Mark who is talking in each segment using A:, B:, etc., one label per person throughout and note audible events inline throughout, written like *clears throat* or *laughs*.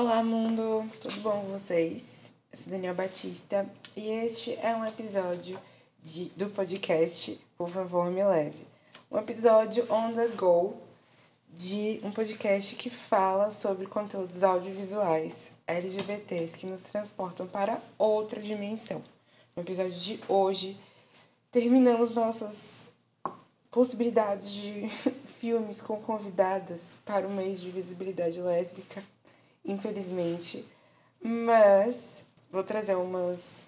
A: Olá, mundo! Tudo bom com vocês? Eu sou Daniel Batista e este é um episódio de, do podcast Por Favor Me Leve. Um episódio on the go de um podcast que fala sobre conteúdos audiovisuais LGBTs que nos transportam para outra dimensão. No episódio de hoje, terminamos nossas possibilidades de *laughs* filmes com convidadas para o mês de visibilidade lésbica infelizmente. Mas vou trazer umas,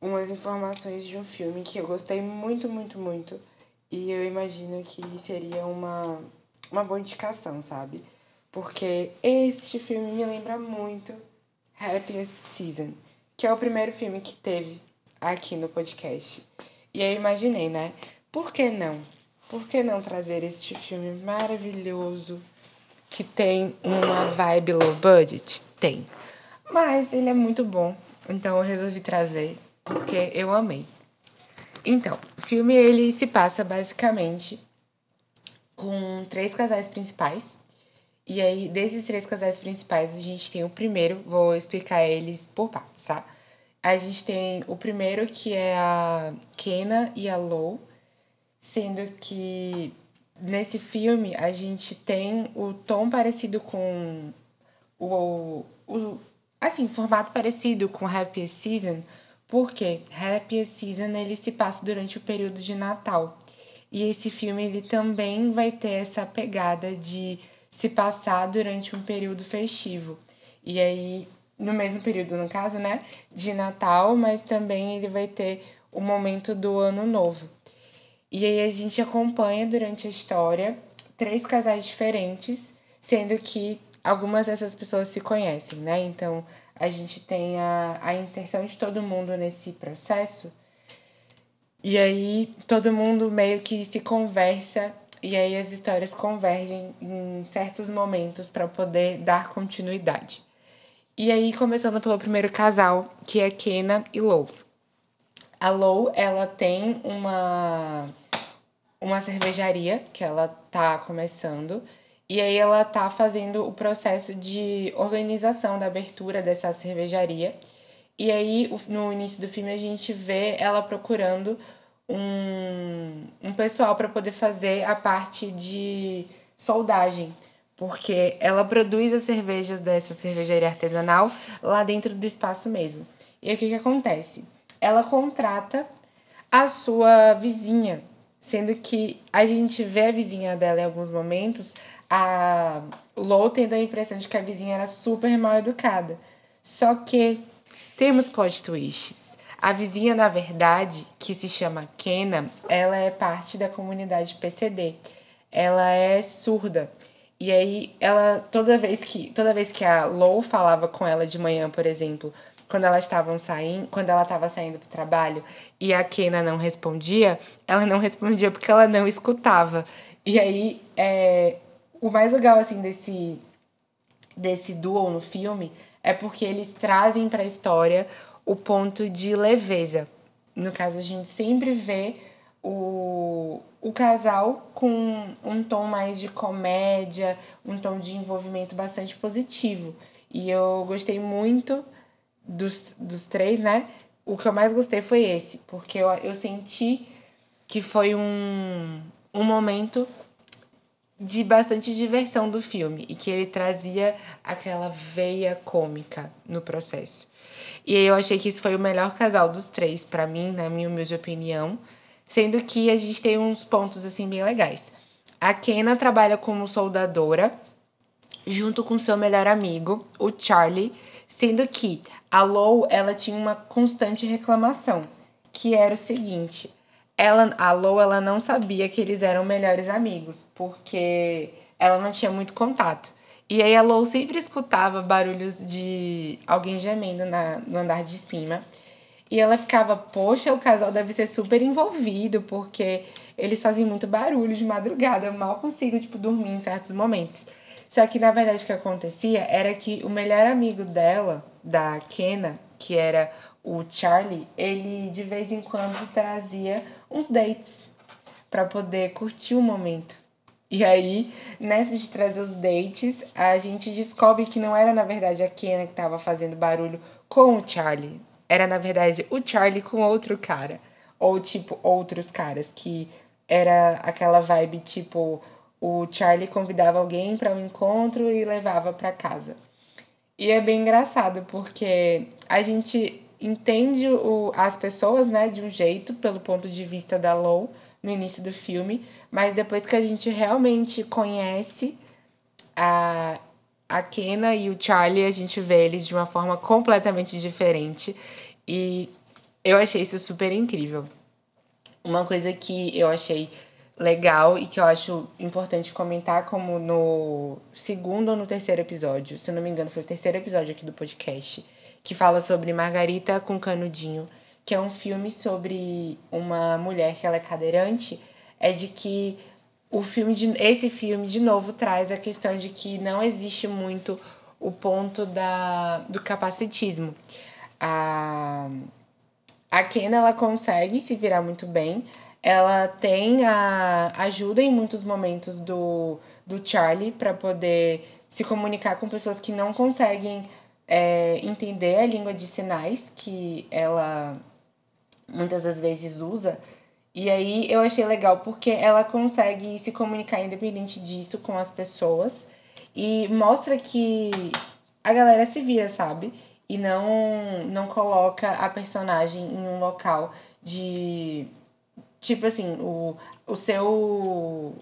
A: umas informações de um filme que eu gostei muito, muito, muito. E eu imagino que seria uma, uma boa indicação, sabe? Porque este filme me lembra muito Happiest Season, que é o primeiro filme que teve aqui no podcast. E eu imaginei, né? Por que não? Por que não trazer este filme maravilhoso? Que tem uma vibe low budget? Tem. Mas ele é muito bom, então eu resolvi trazer porque eu amei. Então, o filme ele se passa basicamente com três casais principais. E aí, desses três casais principais, a gente tem o primeiro, vou explicar eles por partes, tá? A gente tem o primeiro que é a Kena e a Low, sendo que nesse filme a gente tem o tom parecido com o, o assim, formato parecido com Happy Season, porque Happy Season ele se passa durante o período de Natal. E esse filme ele também vai ter essa pegada de se passar durante um período festivo. E aí, no mesmo período, no caso, né, de Natal, mas também ele vai ter o momento do Ano Novo. E aí a gente acompanha durante a história três casais diferentes, sendo que algumas dessas pessoas se conhecem, né? Então a gente tem a, a inserção de todo mundo nesse processo. E aí todo mundo meio que se conversa e aí as histórias convergem em certos momentos para poder dar continuidade. E aí começando pelo primeiro casal, que é Kena e Lou. A Lou, ela tem uma uma cervejaria que ela tá começando e aí ela tá fazendo o processo de organização da abertura dessa cervejaria. E aí no início do filme a gente vê ela procurando um, um pessoal para poder fazer a parte de soldagem, porque ela produz as cervejas dessa cervejaria artesanal lá dentro do espaço mesmo. E o que, que acontece? Ela contrata a sua vizinha, Sendo que a gente vê a vizinha dela em alguns momentos, a Lou tendo a impressão de que a vizinha era super mal educada. Só que temos plot twists. A vizinha, na verdade, que se chama Kena, ela é parte da comunidade PCD. Ela é surda. E aí, ela toda vez que toda vez que a Lou falava com ela de manhã, por exemplo, quando elas estavam saindo, quando ela estava saindo pro trabalho e a Kena não respondia, ela não respondia porque ela não escutava. E aí, é, o mais legal assim desse desse duo no filme é porque eles trazem para a história o ponto de leveza. No caso, a gente sempre vê o, o casal com um tom mais de comédia, um tom de envolvimento bastante positivo. E eu gostei muito dos, dos três, né? O que eu mais gostei foi esse, porque eu, eu senti que foi um, um momento de bastante diversão do filme e que ele trazia aquela veia cômica no processo. E eu achei que isso foi o melhor casal dos três, para mim, na minha humilde opinião, sendo que a gente tem uns pontos assim bem legais. A Kena trabalha como soldadora junto com seu melhor amigo, o Charlie, sendo que a Lou, ela tinha uma constante reclamação, que era o seguinte, ela, a Lou, ela não sabia que eles eram melhores amigos, porque ela não tinha muito contato. E aí a Lou sempre escutava barulhos de alguém gemendo na, no andar de cima. E ela ficava, poxa, o casal deve ser super envolvido, porque eles fazem muito barulho de madrugada, eu mal consigo, tipo, dormir em certos momentos. Só que, na verdade, o que acontecia era que o melhor amigo dela, da Kena, que era o Charlie, ele de vez em quando trazia uns dates para poder curtir o momento. E aí, nessa de trazer os dates, a gente descobre que não era na verdade a Kenna que estava fazendo barulho com o Charlie. Era na verdade o Charlie com outro cara. Ou tipo, outros caras, que era aquela vibe tipo, o Charlie convidava alguém para um encontro e levava para casa. E é bem engraçado, porque a gente entende o, as pessoas, né, de um jeito, pelo ponto de vista da Low, no início do filme, mas depois que a gente realmente conhece a, a Kena e o Charlie, a gente vê eles de uma forma completamente diferente. E eu achei isso super incrível. Uma coisa que eu achei legal e que eu acho importante comentar, como no segundo ou no terceiro episódio, se não me engano, foi o terceiro episódio aqui do podcast, que fala sobre Margarita com Canudinho, que é um filme sobre uma mulher que ela é cadeirante, é de que o filme de, esse filme de novo traz a questão de que não existe muito o ponto da, do capacitismo. A, a Ken ela consegue se virar muito bem, ela tem a ajuda em muitos momentos do, do Charlie para poder se comunicar com pessoas que não conseguem é, entender a língua de sinais que ela muitas das vezes usa. E aí eu achei legal porque ela consegue se comunicar independente disso com as pessoas e mostra que a galera se vira, sabe? E não não coloca a personagem em um local de tipo assim, o, o seu.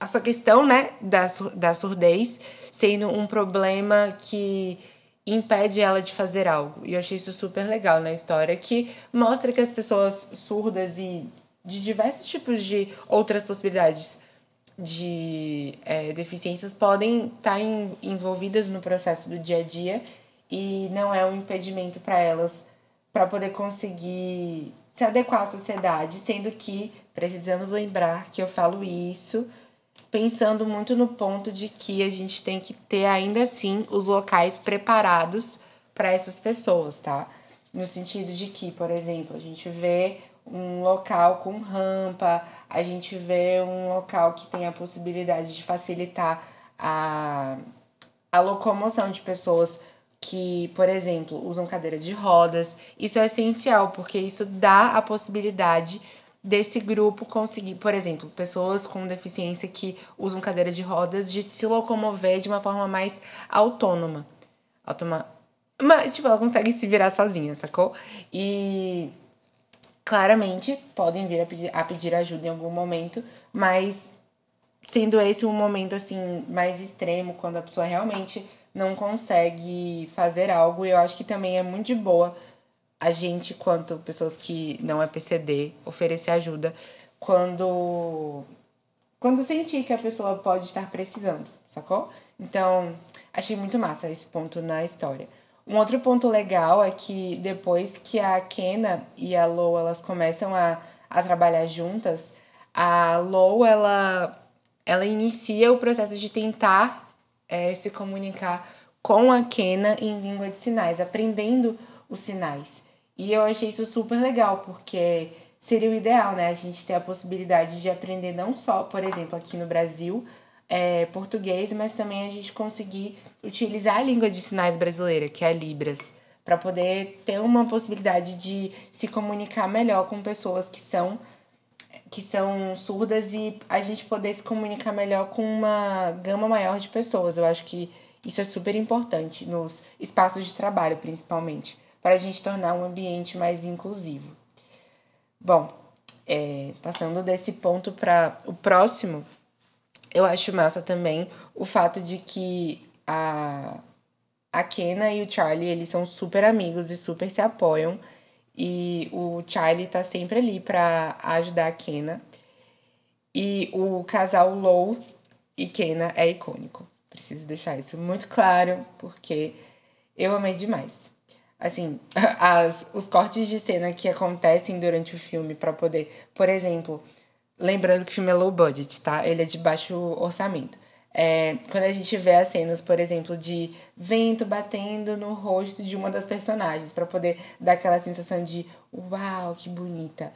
A: A sua questão, né, da, da surdez sendo um problema que impede ela de fazer algo. E eu achei isso super legal na história, que mostra que as pessoas surdas e de diversos tipos de outras possibilidades de é, deficiências podem estar tá envolvidas no processo do dia a dia e não é um impedimento para elas para poder conseguir se adequar à sociedade, sendo que precisamos lembrar que eu falo isso pensando muito no ponto de que a gente tem que ter ainda assim os locais preparados para essas pessoas, tá? No sentido de que, por exemplo, a gente vê um local com rampa, a gente vê um local que tem a possibilidade de facilitar a, a locomoção de pessoas que, por exemplo, usam cadeira de rodas. Isso é essencial, porque isso dá a possibilidade desse grupo conseguir, por exemplo, pessoas com deficiência que usam cadeira de rodas, de se locomover de uma forma mais autônoma. Automa... Mas, tipo, ela consegue se virar sozinha, sacou? E claramente podem vir a pedir, a pedir ajuda em algum momento, mas sendo esse um momento assim mais extremo, quando a pessoa realmente não consegue fazer algo. E eu acho que também é muito de boa a gente, quanto pessoas que não é PCD, oferecer ajuda quando quando sentir que a pessoa pode estar precisando, sacou? Então, achei muito massa esse ponto na história. Um outro ponto legal é que depois que a Kena e a Lo elas começam a, a trabalhar juntas, a Lo ela, ela inicia o processo de tentar é, se comunicar com a Kena em língua de sinais, aprendendo os sinais. E eu achei isso super legal, porque seria o ideal, né? A gente ter a possibilidade de aprender não só, por exemplo, aqui no Brasil, é, português, mas também a gente conseguir utilizar a língua de sinais brasileira, que é a Libras, para poder ter uma possibilidade de se comunicar melhor com pessoas que são que são surdas e a gente poder se comunicar melhor com uma gama maior de pessoas. Eu acho que isso é super importante nos espaços de trabalho, principalmente, para a gente tornar um ambiente mais inclusivo. Bom, é, passando desse ponto para o próximo, eu acho massa também o fato de que a, a Kena e o Charlie, eles são super amigos e super se apoiam. E o Charlie tá sempre ali para ajudar a Kena. E o casal Low e Kena é icônico. Preciso deixar isso muito claro, porque eu amei demais. Assim, *laughs* as, os cortes de cena que acontecem durante o filme para poder. Por exemplo, lembrando que o filme é low budget, tá? Ele é de baixo orçamento. É, quando a gente vê as cenas, por exemplo, de vento batendo no rosto de uma das personagens, para poder dar aquela sensação de uau, que bonita.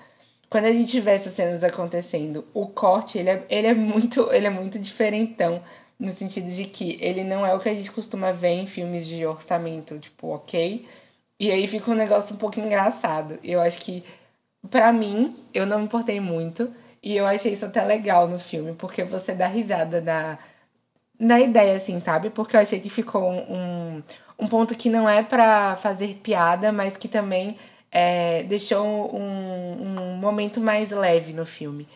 A: quando a gente vê essas cenas acontecendo, o corte, ele é, ele é muito, ele é muito diferentão, no sentido de que ele não é o que a gente costuma ver em filmes de orçamento, tipo, ok? E aí fica um negócio um pouco engraçado. Eu acho que, para mim, eu não me importei muito, e eu achei isso até legal no filme, porque você dá risada na, na ideia, assim, sabe? Porque eu achei que ficou um, um ponto que não é para fazer piada, mas que também é, deixou um, um momento mais leve no filme.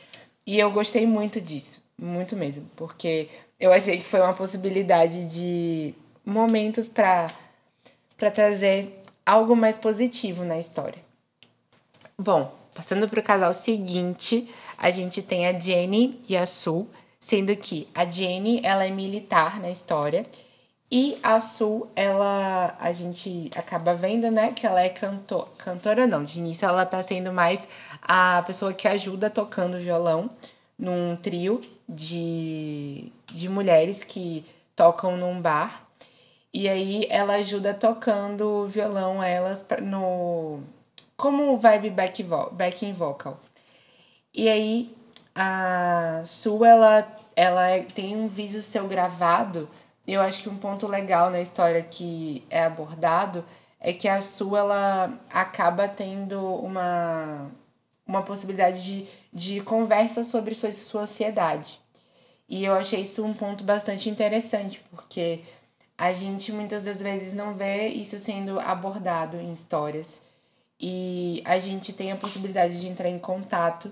A: E eu gostei muito disso, muito mesmo, porque eu achei que foi uma possibilidade de momentos para para trazer algo mais positivo na história. Bom, passando para o casal seguinte, a gente tem a Jenny e a Sue, sendo que a Jenny ela é militar na história e a Sul, ela a gente acaba vendo, né, que ela é cantor, cantora não, de início ela tá sendo mais a pessoa que ajuda tocando violão num trio de, de mulheres que tocam num bar. E aí ela ajuda tocando violão elas no como vibe back, vo, backing vocal. E aí a Sul ela ela é, tem um vídeo seu gravado eu acho que um ponto legal na história que é abordado é que a sua ela acaba tendo uma, uma possibilidade de, de conversa sobre sua sociedade. E eu achei isso um ponto bastante interessante, porque a gente muitas das vezes não vê isso sendo abordado em histórias. E a gente tem a possibilidade de entrar em contato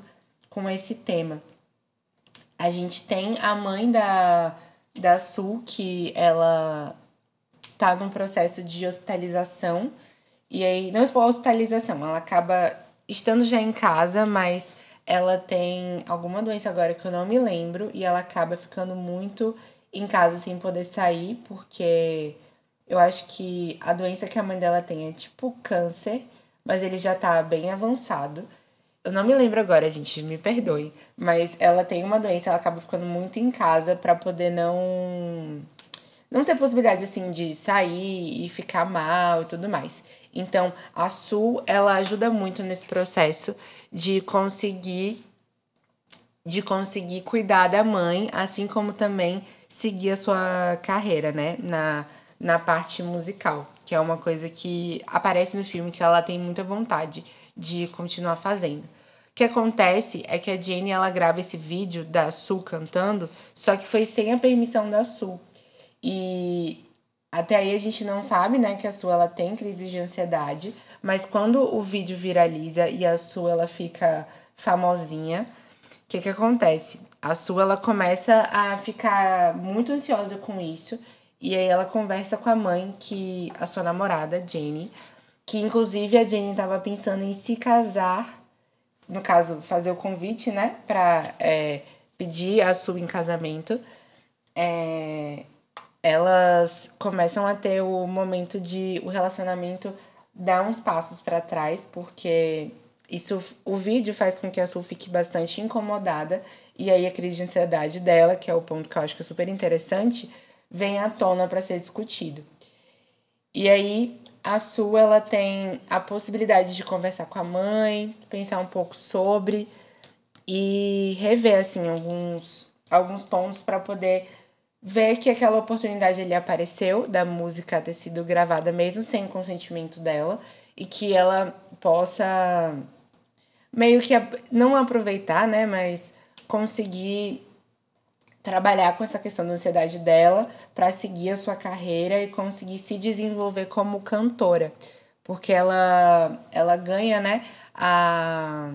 A: com esse tema. A gente tem a mãe da, da Sul, que ela tá num processo de hospitalização. E aí, não é hospitalização, ela acaba estando já em casa, mas ela tem alguma doença agora que eu não me lembro. E ela acaba ficando muito em casa sem poder sair, porque eu acho que a doença que a mãe dela tem é tipo câncer, mas ele já tá bem avançado. Eu não me lembro agora, gente, me perdoe. Mas ela tem uma doença, ela acaba ficando muito em casa para poder não. Não ter possibilidade, assim, de sair e ficar mal e tudo mais. Então, a Sul, ela ajuda muito nesse processo de conseguir de conseguir cuidar da mãe, assim como também seguir a sua carreira, né, na, na parte musical, que é uma coisa que aparece no filme que ela tem muita vontade de continuar fazendo. O que acontece é que a Jenny ela grava esse vídeo da Sul cantando, só que foi sem a permissão da Sul. E até aí a gente não sabe, né, que a Sul ela tem crise de ansiedade, mas quando o vídeo viraliza e a Sul ela fica famosinha, o que que acontece? A Sul ela começa a ficar muito ansiosa com isso, e aí ela conversa com a mãe que a sua namorada, Jenny, que inclusive a Jenny estava pensando em se casar, no caso, fazer o convite, né, para é, pedir a sua em casamento. É, elas começam a ter o momento de o relacionamento dar uns passos para trás, porque isso o vídeo faz com que a Sul fique bastante incomodada e aí a crise de ansiedade dela, que é o ponto que eu acho que é super interessante, vem à tona para ser discutido. E aí a sua ela tem a possibilidade de conversar com a mãe, pensar um pouco sobre e rever assim alguns alguns pontos para poder ver que aquela oportunidade ali apareceu da música ter sido gravada mesmo sem consentimento dela e que ela possa meio que não aproveitar, né, mas conseguir trabalhar com essa questão da ansiedade dela para seguir a sua carreira e conseguir se desenvolver como cantora, porque ela ela ganha, né, a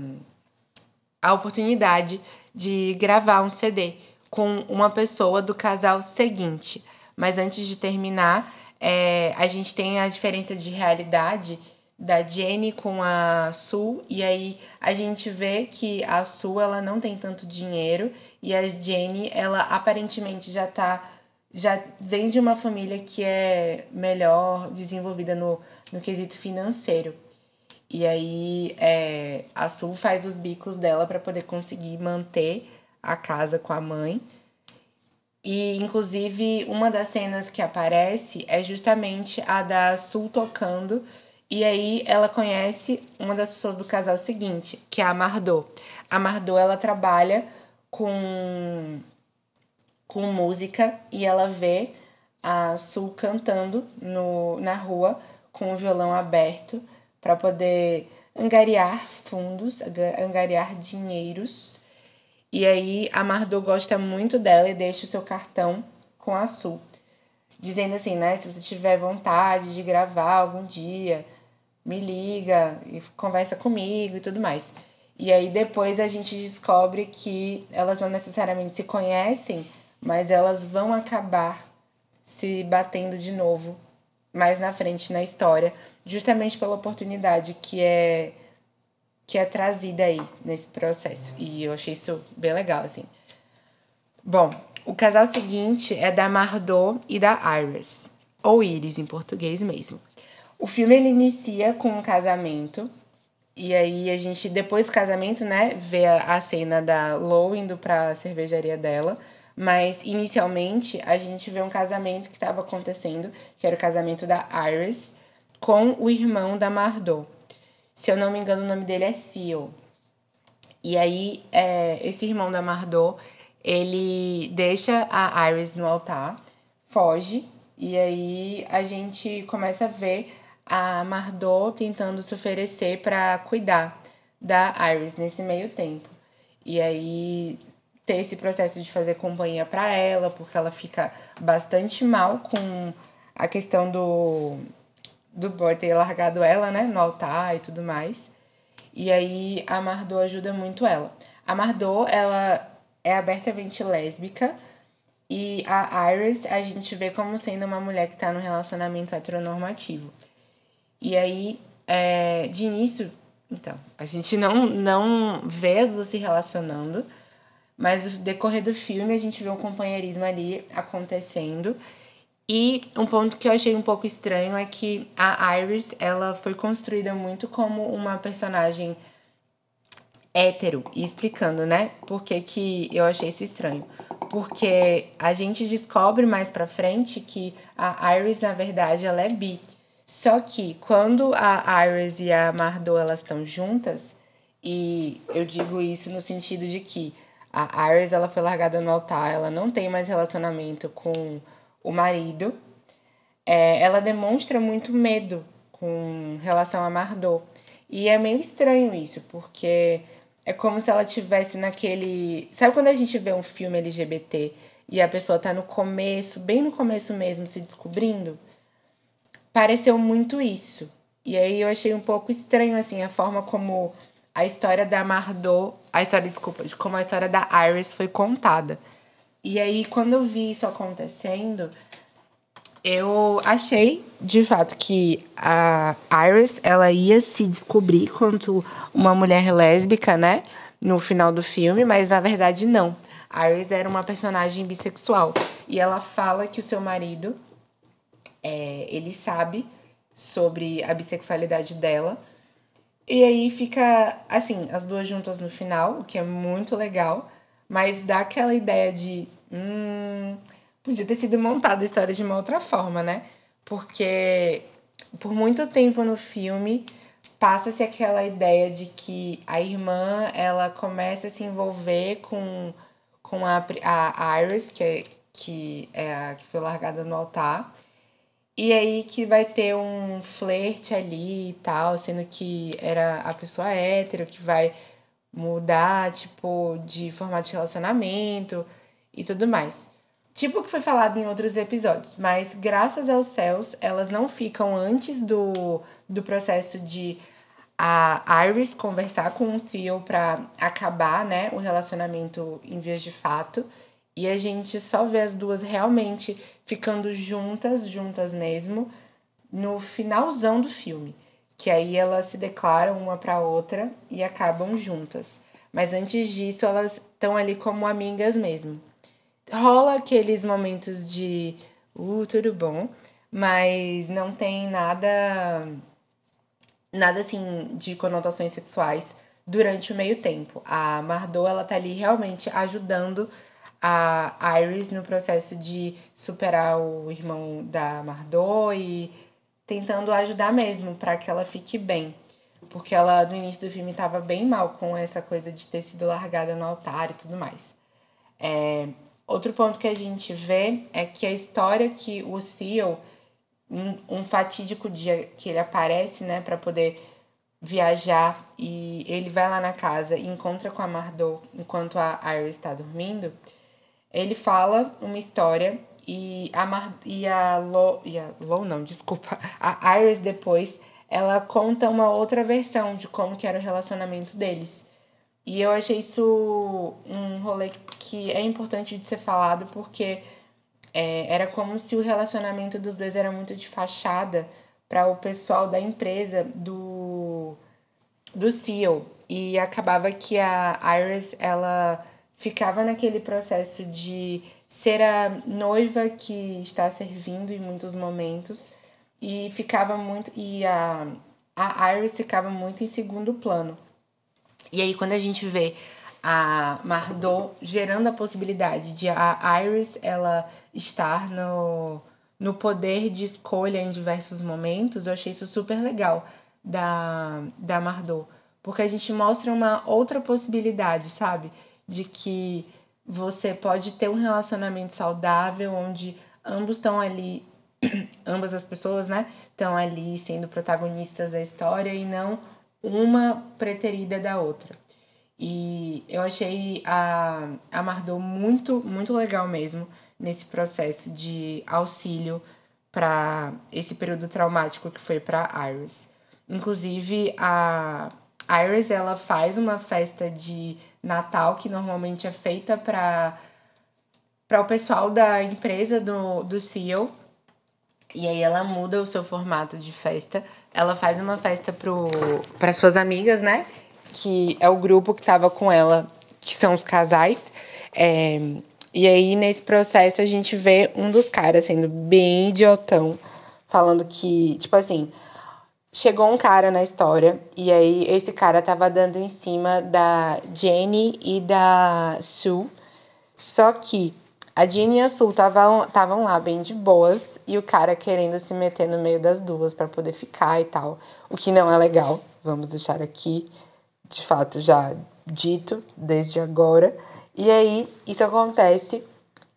A: a oportunidade de gravar um CD com uma pessoa do casal seguinte. Mas antes de terminar, é, a gente tem a diferença de realidade da Jenny com a Sul e aí a gente vê que a Sul ela não tem tanto dinheiro e a Jenny ela aparentemente já tá já vem de uma família que é melhor desenvolvida no, no quesito financeiro. E aí é, a Sul faz os bicos dela para poder conseguir manter a casa com a mãe. E inclusive uma das cenas que aparece é justamente a da Sul tocando E aí ela conhece uma das pessoas do casal seguinte, que é a Mardot. A Mardot, ela trabalha com com música e ela vê a Sul cantando no, na rua com o violão aberto para poder angariar fundos, angariar dinheiros. E aí a Mardot gosta muito dela e deixa o seu cartão com a Sul. Dizendo assim, né? Se você tiver vontade de gravar algum dia, me liga e conversa comigo e tudo mais. E aí depois a gente descobre que elas não necessariamente se conhecem, mas elas vão acabar se batendo de novo mais na frente na história, justamente pela oportunidade que é que é trazida aí nesse processo. E eu achei isso bem legal assim. Bom, o casal seguinte é da Mardot e da Iris, ou Iris em português mesmo. O filme ele inicia com um casamento e aí a gente depois do casamento, né, vê a, cena da Lou indo para a cervejaria dela mas inicialmente a gente vê um casamento que estava acontecendo, que era o casamento da Iris com o irmão da Mardot. Se eu não me engano, o nome dele é Phil. E aí, é, esse irmão da Mardot, ele deixa a Iris no altar, foge, e aí a gente começa a ver a Mardot tentando se oferecer para cuidar da Iris nesse meio tempo. E aí ter esse processo de fazer companhia para ela, porque ela fica bastante mal com a questão do do boy ter largado ela, né, no altar e tudo mais. E aí a Mardot ajuda muito ela. A Mardot, ela é abertamente lésbica e a Iris a gente vê como sendo uma mulher que tá no relacionamento heteronormativo. E aí, é, de início, então, a gente não, não vê as duas se relacionando, mas no decorrer do filme a gente vê um companheirismo ali acontecendo. E um ponto que eu achei um pouco estranho é que a Iris, ela foi construída muito como uma personagem hétero. E explicando, né? Por que, que eu achei isso estranho. Porque a gente descobre mais pra frente que a Iris, na verdade, ela é bi. Só que quando a Iris e a Mardot, elas estão juntas, e eu digo isso no sentido de que a Iris ela foi largada no altar, ela não tem mais relacionamento com o marido. É, ela demonstra muito medo com relação a Mardot. E é meio estranho isso, porque é como se ela tivesse naquele. Sabe quando a gente vê um filme LGBT e a pessoa tá no começo, bem no começo mesmo, se descobrindo? Pareceu muito isso. E aí eu achei um pouco estranho, assim, a forma como a história da Mardot, a história, desculpa, de como a história da Iris foi contada. E aí, quando eu vi isso acontecendo, eu achei, de fato, que a Iris, ela ia se descobrir quanto uma mulher lésbica, né? No final do filme, mas na verdade não. A Iris era uma personagem bissexual. E ela fala que o seu marido, é, ele sabe sobre a bissexualidade dela, e aí fica, assim, as duas juntas no final, o que é muito legal, mas dá aquela ideia de. Hum, podia ter sido montada a história de uma outra forma, né? Porque por muito tempo no filme passa-se aquela ideia de que a irmã ela começa a se envolver com, com a, a Iris, que é, que é a que foi largada no altar. E aí que vai ter um flerte ali e tal, sendo que era a pessoa hétero que vai mudar, tipo, de formato de relacionamento e tudo mais. Tipo o que foi falado em outros episódios, mas graças aos céus, elas não ficam antes do, do processo de a Iris conversar com o Theo para acabar, né, o relacionamento em vias de fato. E a gente só vê as duas realmente ficando juntas, juntas mesmo, no finalzão do filme. Que aí elas se declaram uma para outra e acabam juntas. Mas antes disso, elas estão ali como amigas mesmo. Rola aqueles momentos de uh, tudo bom, mas não tem nada nada assim de conotações sexuais durante o meio tempo. A Mardot ela tá ali realmente ajudando a Iris no processo de superar o irmão da Mardot e tentando ajudar mesmo para que ela fique bem. Porque ela, no início do filme, estava bem mal com essa coisa de ter sido largada no altar e tudo mais. É, outro ponto que a gente vê é que a história que o Theo, um, um fatídico dia que ele aparece, né, para poder viajar e ele vai lá na casa e encontra com a Mardot enquanto a Iris está dormindo, ele fala uma história e a, Mar e a Lo, e a Lo não, desculpa, a Iris depois, ela conta uma outra versão de como que era o relacionamento deles. E eu achei isso um rolê que é importante de ser falado porque é, era como se o relacionamento dos dois era muito de fachada para o pessoal da empresa do do CEO e acabava que a Iris ela ficava naquele processo de ser a noiva que está servindo em muitos momentos e ficava muito e a a Iris ficava muito em segundo plano. E aí quando a gente vê a Mardot gerando a possibilidade de a Iris ela estar no no poder de escolha em diversos momentos, eu achei isso super legal da, da Mardot. Porque a gente mostra uma outra possibilidade, sabe? De que você pode ter um relacionamento saudável onde ambos estão ali, *clears throat* ambas as pessoas, né? Estão ali sendo protagonistas da história e não uma preterida da outra. E eu achei a, a Mardot muito, muito legal mesmo nesse processo de auxílio para esse período traumático que foi para Iris. Inclusive, a Iris ela faz uma festa de Natal que normalmente é feita para para o pessoal da empresa do, do CEO. E aí ela muda o seu formato de festa. Ela faz uma festa para suas amigas, né? Que é o grupo que tava com ela, que são os casais. É, e aí, nesse processo, a gente vê um dos caras sendo bem idiotão, falando que, tipo assim, chegou um cara na história, e aí esse cara tava dando em cima da Jenny e da Sue. Só que a Jenny e a Sue estavam lá bem de boas, e o cara querendo se meter no meio das duas para poder ficar e tal. O que não é legal, vamos deixar aqui, de fato, já dito desde agora. E aí, isso acontece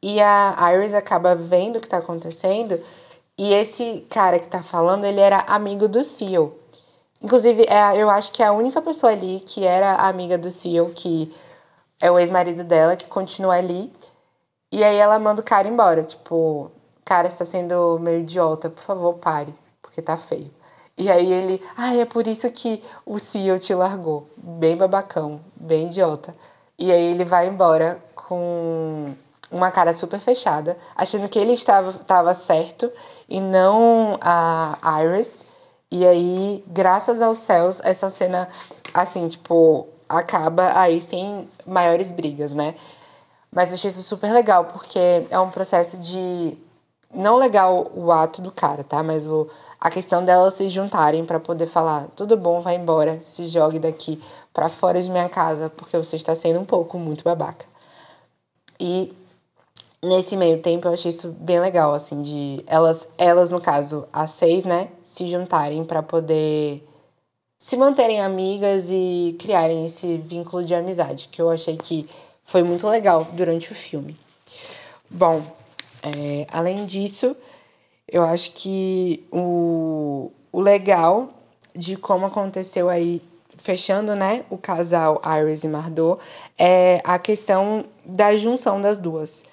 A: e a Iris acaba vendo o que tá acontecendo. E esse cara que tá falando, ele era amigo do Theo. Inclusive, é, eu acho que é a única pessoa ali que era amiga do Theo, que é o ex-marido dela, que continua ali. E aí ela manda o cara embora. Tipo, cara está sendo meio idiota, por favor, pare, porque tá feio. E aí ele, ah, é por isso que o Theo te largou. Bem babacão, bem idiota. E aí ele vai embora com uma cara super fechada, achando que ele estava, estava certo e não a Iris. E aí, graças aos céus, essa cena, assim, tipo, acaba aí sem maiores brigas, né? Mas eu achei isso super legal, porque é um processo de. Não legal o ato do cara, tá? Mas o, a questão delas se juntarem para poder falar: tudo bom, vai embora, se jogue daqui para fora de minha casa, porque você está sendo um pouco muito babaca. E nesse meio tempo eu achei isso bem legal, assim, de elas, elas no caso, as seis, né, se juntarem para poder se manterem amigas e criarem esse vínculo de amizade, que eu achei que foi muito legal durante o filme. Bom, é, além disso, eu acho que o, o legal de como aconteceu aí fechando, né, o casal Iris e Mardot, é a questão da junção das duas,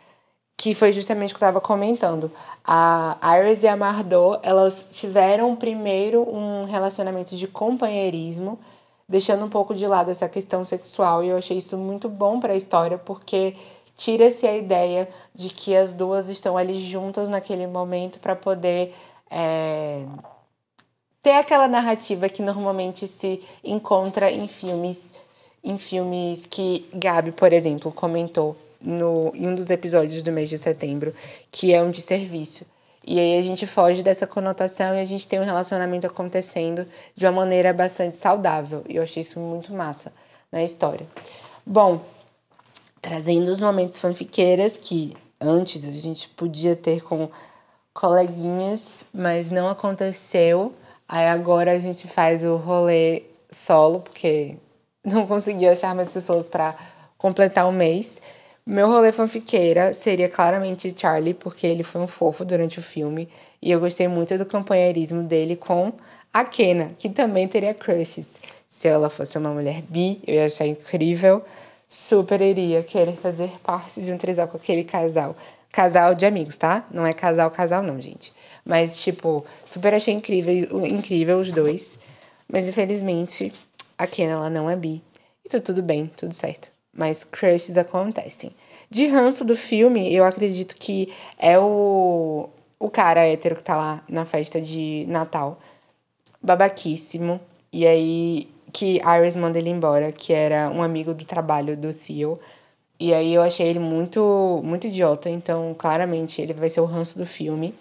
A: que foi justamente o que eu estava comentando. A Iris e a Mardot, elas tiveram primeiro um relacionamento de companheirismo, deixando um pouco de lado essa questão sexual, e eu achei isso muito bom para a história, porque tira-se a ideia de que as duas estão ali juntas naquele momento para poder é, ter aquela narrativa que normalmente se encontra em filmes, em filmes que Gabi, por exemplo, comentou no, em um dos episódios do mês de setembro, que é um de serviço. E aí a gente foge dessa conotação e a gente tem um relacionamento acontecendo de uma maneira bastante saudável. E eu achei isso muito massa na história. Bom, trazendo os momentos fanfiqueiras que antes a gente podia ter com coleguinhas, mas não aconteceu. Aí agora a gente faz o rolê solo, porque não consegui achar mais pessoas para completar o mês. Meu rolê fanfiqueira seria claramente Charlie, porque ele foi um fofo durante o filme. E eu gostei muito do companheirismo dele com a Kena, que também teria crushes. Se ela fosse uma mulher bi, eu ia achar incrível. Super iria querer fazer parte de um trisal com aquele casal. Casal de amigos, tá? Não é casal, casal não, gente. Mas, tipo, super achei incrível, incrível os dois. Mas, infelizmente, a Kena, ela não é bi. E tá tudo bem, tudo certo. Mas crushes acontecem. De ranço do filme, eu acredito que é o, o cara hétero que tá lá na festa de Natal. Babaquíssimo. E aí, que Iris manda ele embora, que era um amigo do trabalho do Theo. E aí eu achei ele muito, muito idiota, então claramente ele vai ser o ranço do filme.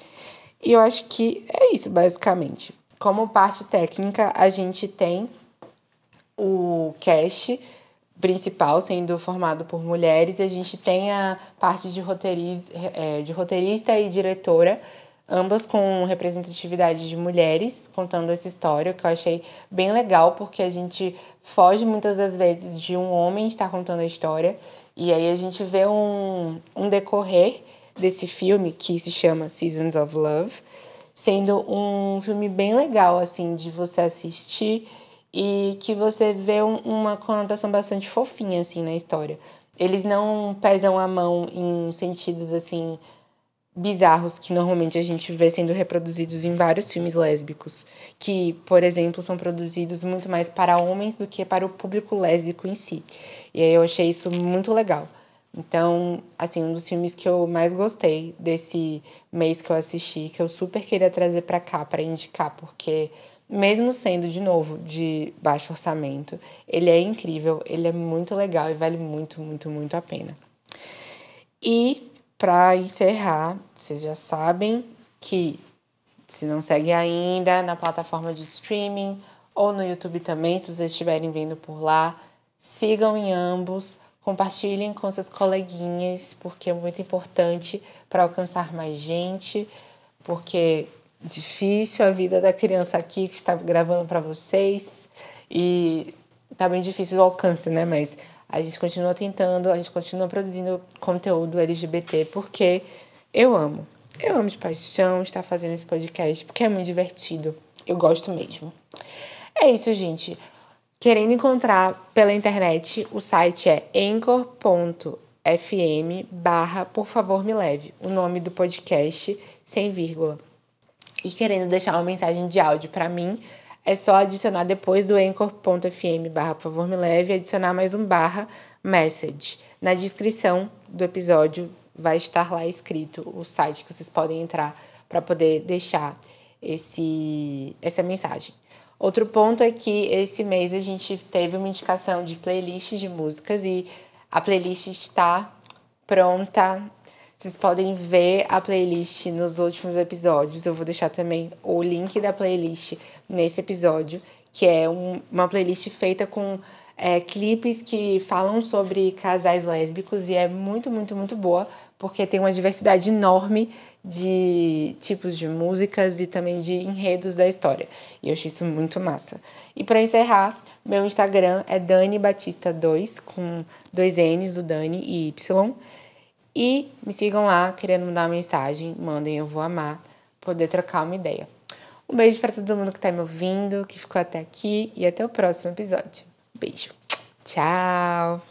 A: E eu acho que é isso, basicamente. Como parte técnica, a gente tem o cast principal sendo formado por mulheres, e a gente tem a parte de, é, de roteirista e diretora, ambas com representatividade de mulheres, contando essa história, que eu achei bem legal, porque a gente foge muitas das vezes de um homem estar contando a história e aí a gente vê um, um decorrer desse filme que se chama Seasons of Love, sendo um filme bem legal, assim, de você assistir e que você vê um, uma conotação bastante fofinha, assim, na história. Eles não pesam a mão em sentidos, assim, bizarros que normalmente a gente vê sendo reproduzidos em vários filmes lésbicos, que, por exemplo, são produzidos muito mais para homens do que para o público lésbico em si. E aí eu achei isso muito legal. Então, assim, um dos filmes que eu mais gostei desse mês que eu assisti, que eu super queria trazer para cá para indicar, porque mesmo sendo de novo de baixo orçamento, ele é incrível, ele é muito legal e vale muito, muito, muito a pena. E para encerrar, vocês já sabem que se não segue ainda na plataforma de streaming ou no YouTube também, se vocês estiverem vendo por lá, sigam em ambos, compartilhem com seus coleguinhas, porque é muito importante para alcançar mais gente, porque difícil a vida da criança aqui que está gravando para vocês e tá bem difícil o alcance, né? Mas a gente continua tentando, a gente continua produzindo conteúdo LGBT porque eu amo. Eu amo de paixão estar fazendo esse podcast porque é muito divertido. Eu gosto mesmo. É isso, gente. Querendo encontrar pela internet, o site é anchor.fm barra por favor me leve. O nome do podcast sem vírgula. E querendo deixar uma mensagem de áudio para mim, é só adicionar depois do anchor.fm barra por favor me leve, adicionar mais um barra message. Na descrição do episódio vai estar lá escrito o site que vocês podem entrar para poder deixar esse, essa mensagem. Outro ponto é que esse mês a gente teve uma indicação de playlist de músicas e a playlist está pronta. Vocês podem ver a playlist nos últimos episódios. Eu vou deixar também o link da playlist nesse episódio, que é um, uma playlist feita com é, clipes que falam sobre casais lésbicos e é muito, muito, muito boa, porque tem uma diversidade enorme de tipos de músicas e também de enredos da história. E eu achei isso muito massa. E para encerrar, meu Instagram é Dani Batista 2, com dois N's, o Dani e Y. E me sigam lá, querendo mandar uma mensagem, mandem, eu vou amar poder trocar uma ideia. Um beijo para todo mundo que está me ouvindo, que ficou até aqui e até o próximo episódio. Beijo. Tchau.